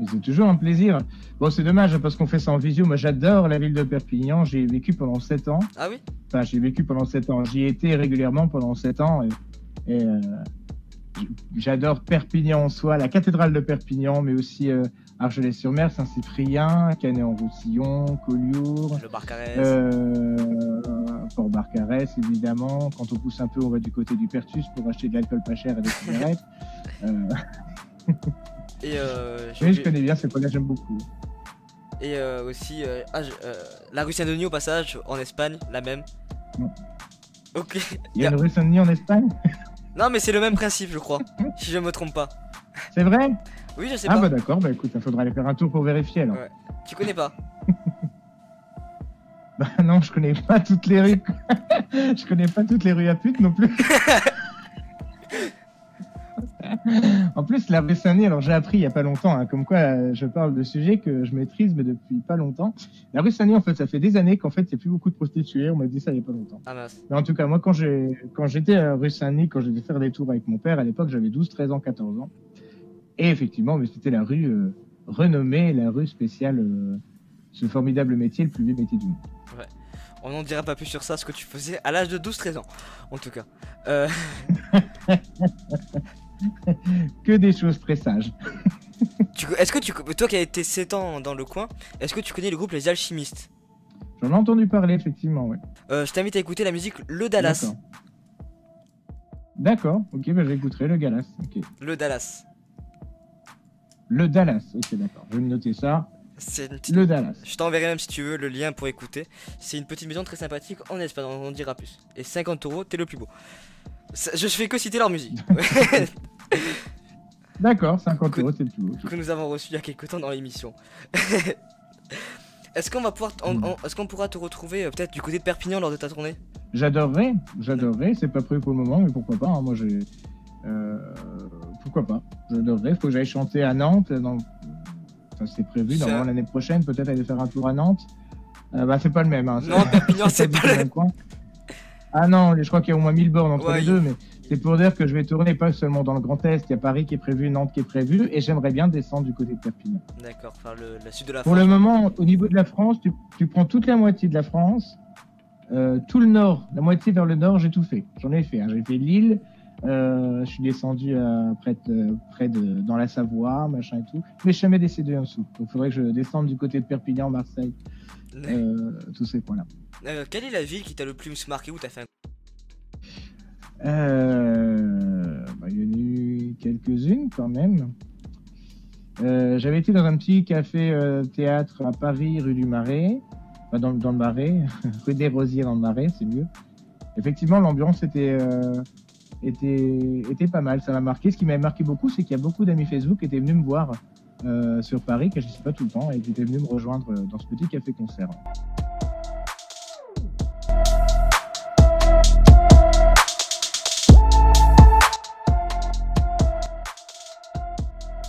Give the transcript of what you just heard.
Mais c'est toujours un plaisir. Bon, c'est dommage parce qu'on fait ça en visio. Moi, j'adore la ville de Perpignan. J'y ai vécu pendant 7 ans. Ah oui? Enfin, j'ai vécu pendant 7 ans. J'y ai été régulièrement pendant 7 ans. Et, et, euh, j'adore Perpignan en soi, la cathédrale de Perpignan, mais aussi euh, Argelès-sur-Mer, Saint-Cyprien, Canet-en-Roussillon, Collioure, Le Barcarès. euh, Port-Barcarès, évidemment. Quand on pousse un peu, on va du côté du Pertus pour acheter de l'alcool pas cher et des cigarettes. Et, euh, oui, je connais bien ces coins-là, j'aime beaucoup. et euh, aussi euh, ah, euh, la rue Saint-Denis au passage, en Espagne, la même. Non. Ok. Il y a une rue Saint-Denis en Espagne? Non, mais c'est le même principe, je crois. si je me trompe pas. C'est vrai? Oui, je sais Ah pas. bah d'accord, bah écoute, il faudra aller faire un tour pour vérifier alors. Ouais. Tu connais pas? Bah non, je connais pas toutes les rues. je connais pas toutes les rues à pute non plus. En plus, la rue Saint-Denis, alors j'ai appris il y a pas longtemps, hein, comme quoi euh, je parle de sujets que je maîtrise, mais depuis pas longtemps. La rue Saint-Denis, en fait, ça fait des années qu'en fait, il y a plus beaucoup de prostituées. On m'a dit ça il y a pas longtemps. Ah mince. Mais en tout cas, moi, quand j'ai quand j'étais à rue Saint-Denis, quand j'étais faire des tours avec mon père, à l'époque, j'avais 12, 13 ans, 14 ans. Et effectivement, mais c'était la rue euh, renommée, la rue spéciale, euh, ce formidable métier, le plus vieux métier du monde. On n'en dira pas plus sur ça, ce que tu faisais à l'âge de 12-13 ans, en tout cas. Euh, Que des choses très sages. est-ce que tu, toi qui as été 7 ans dans le coin, est-ce que tu connais le groupe Les Alchimistes? J'en ai entendu parler, effectivement, ouais. Euh, Je t'invite à écouter la musique Le Dallas. D'accord. Ok, bah, j'écouterai le Dallas. Le Dallas. Le Dallas, ok, d'accord. Je vais me noter ça. Petite- Le Dallas. Je t'enverrai même si tu veux le lien pour écouter. C'est une petite maison très sympathique en Espagne, on en dira plus. Et 50 euros, t'es le plus beau. Ça- Je fais que citer leur musique. D'accord, 50 Que- euros, c'est le plus beau. que nous avons reçu il y a quelques temps dans l'émission. Est-ce qu'on va pouvoir, Mm. est-ce qu'on pourra te retrouver euh, peut-être du côté de Perpignan lors de ta tournée? J'adorerais, j'adorerais. C'est pas prévu pour le moment, mais pourquoi pas. hein, Moi, j'ai. Euh, pourquoi pas J'adorerais. Faut que j'aille chanter à Nantes. Dans... Enfin, c'est prévu. Normalement, l'année prochaine, peut-être aller faire un tour à Nantes. Euh, bah, c'est pas le même. Hein, Non, Perpignan, c'est pas tout le- même coin. Ah non, je crois qu'il y a au moins 1000 bornes entre Ouais, les deux, mais c'est pour dire que je vais tourner pas seulement dans le Grand Est. Il y a Paris qui est prévu, Nantes qui est prévu, et j'aimerais bien descendre du côté de Perpignan. D'accord, enfin le, la sud de la Pour France. le moment, au niveau de la France, tu, tu prends toute la moitié de la France, euh, tout le nord, la moitié vers le nord, j'ai tout fait. J'en ai fait. hein. J'ai fait Lille, euh, je suis descendu à, près, de, près de dans la Savoie, machin et tout, mais jamais descendu en dessous. Donc, il faudrait que je descende du côté de Perpignan, Marseille, euh, tous ces points-là. Euh, quelle est la ville qui t'a le plus marqué où t'as fait un... Euh, bah, il y en a eu quelques-unes quand même. Euh, J'avais été dans un petit café euh, théâtre à Paris, rue du Marais, Enfin, dans, dans le Marais, rue des Rosiers dans le Marais, c'est mieux. Effectivement, l'ambiance était, euh, était, était pas mal, ça m'a marqué. Ce qui m'avait marqué beaucoup, c'est qu'il y a beaucoup d'amis Facebook qui étaient venus me voir euh, sur Paris, que je ne sais pas tout le temps, et qui étaient venus me rejoindre euh, dans ce petit café-concert.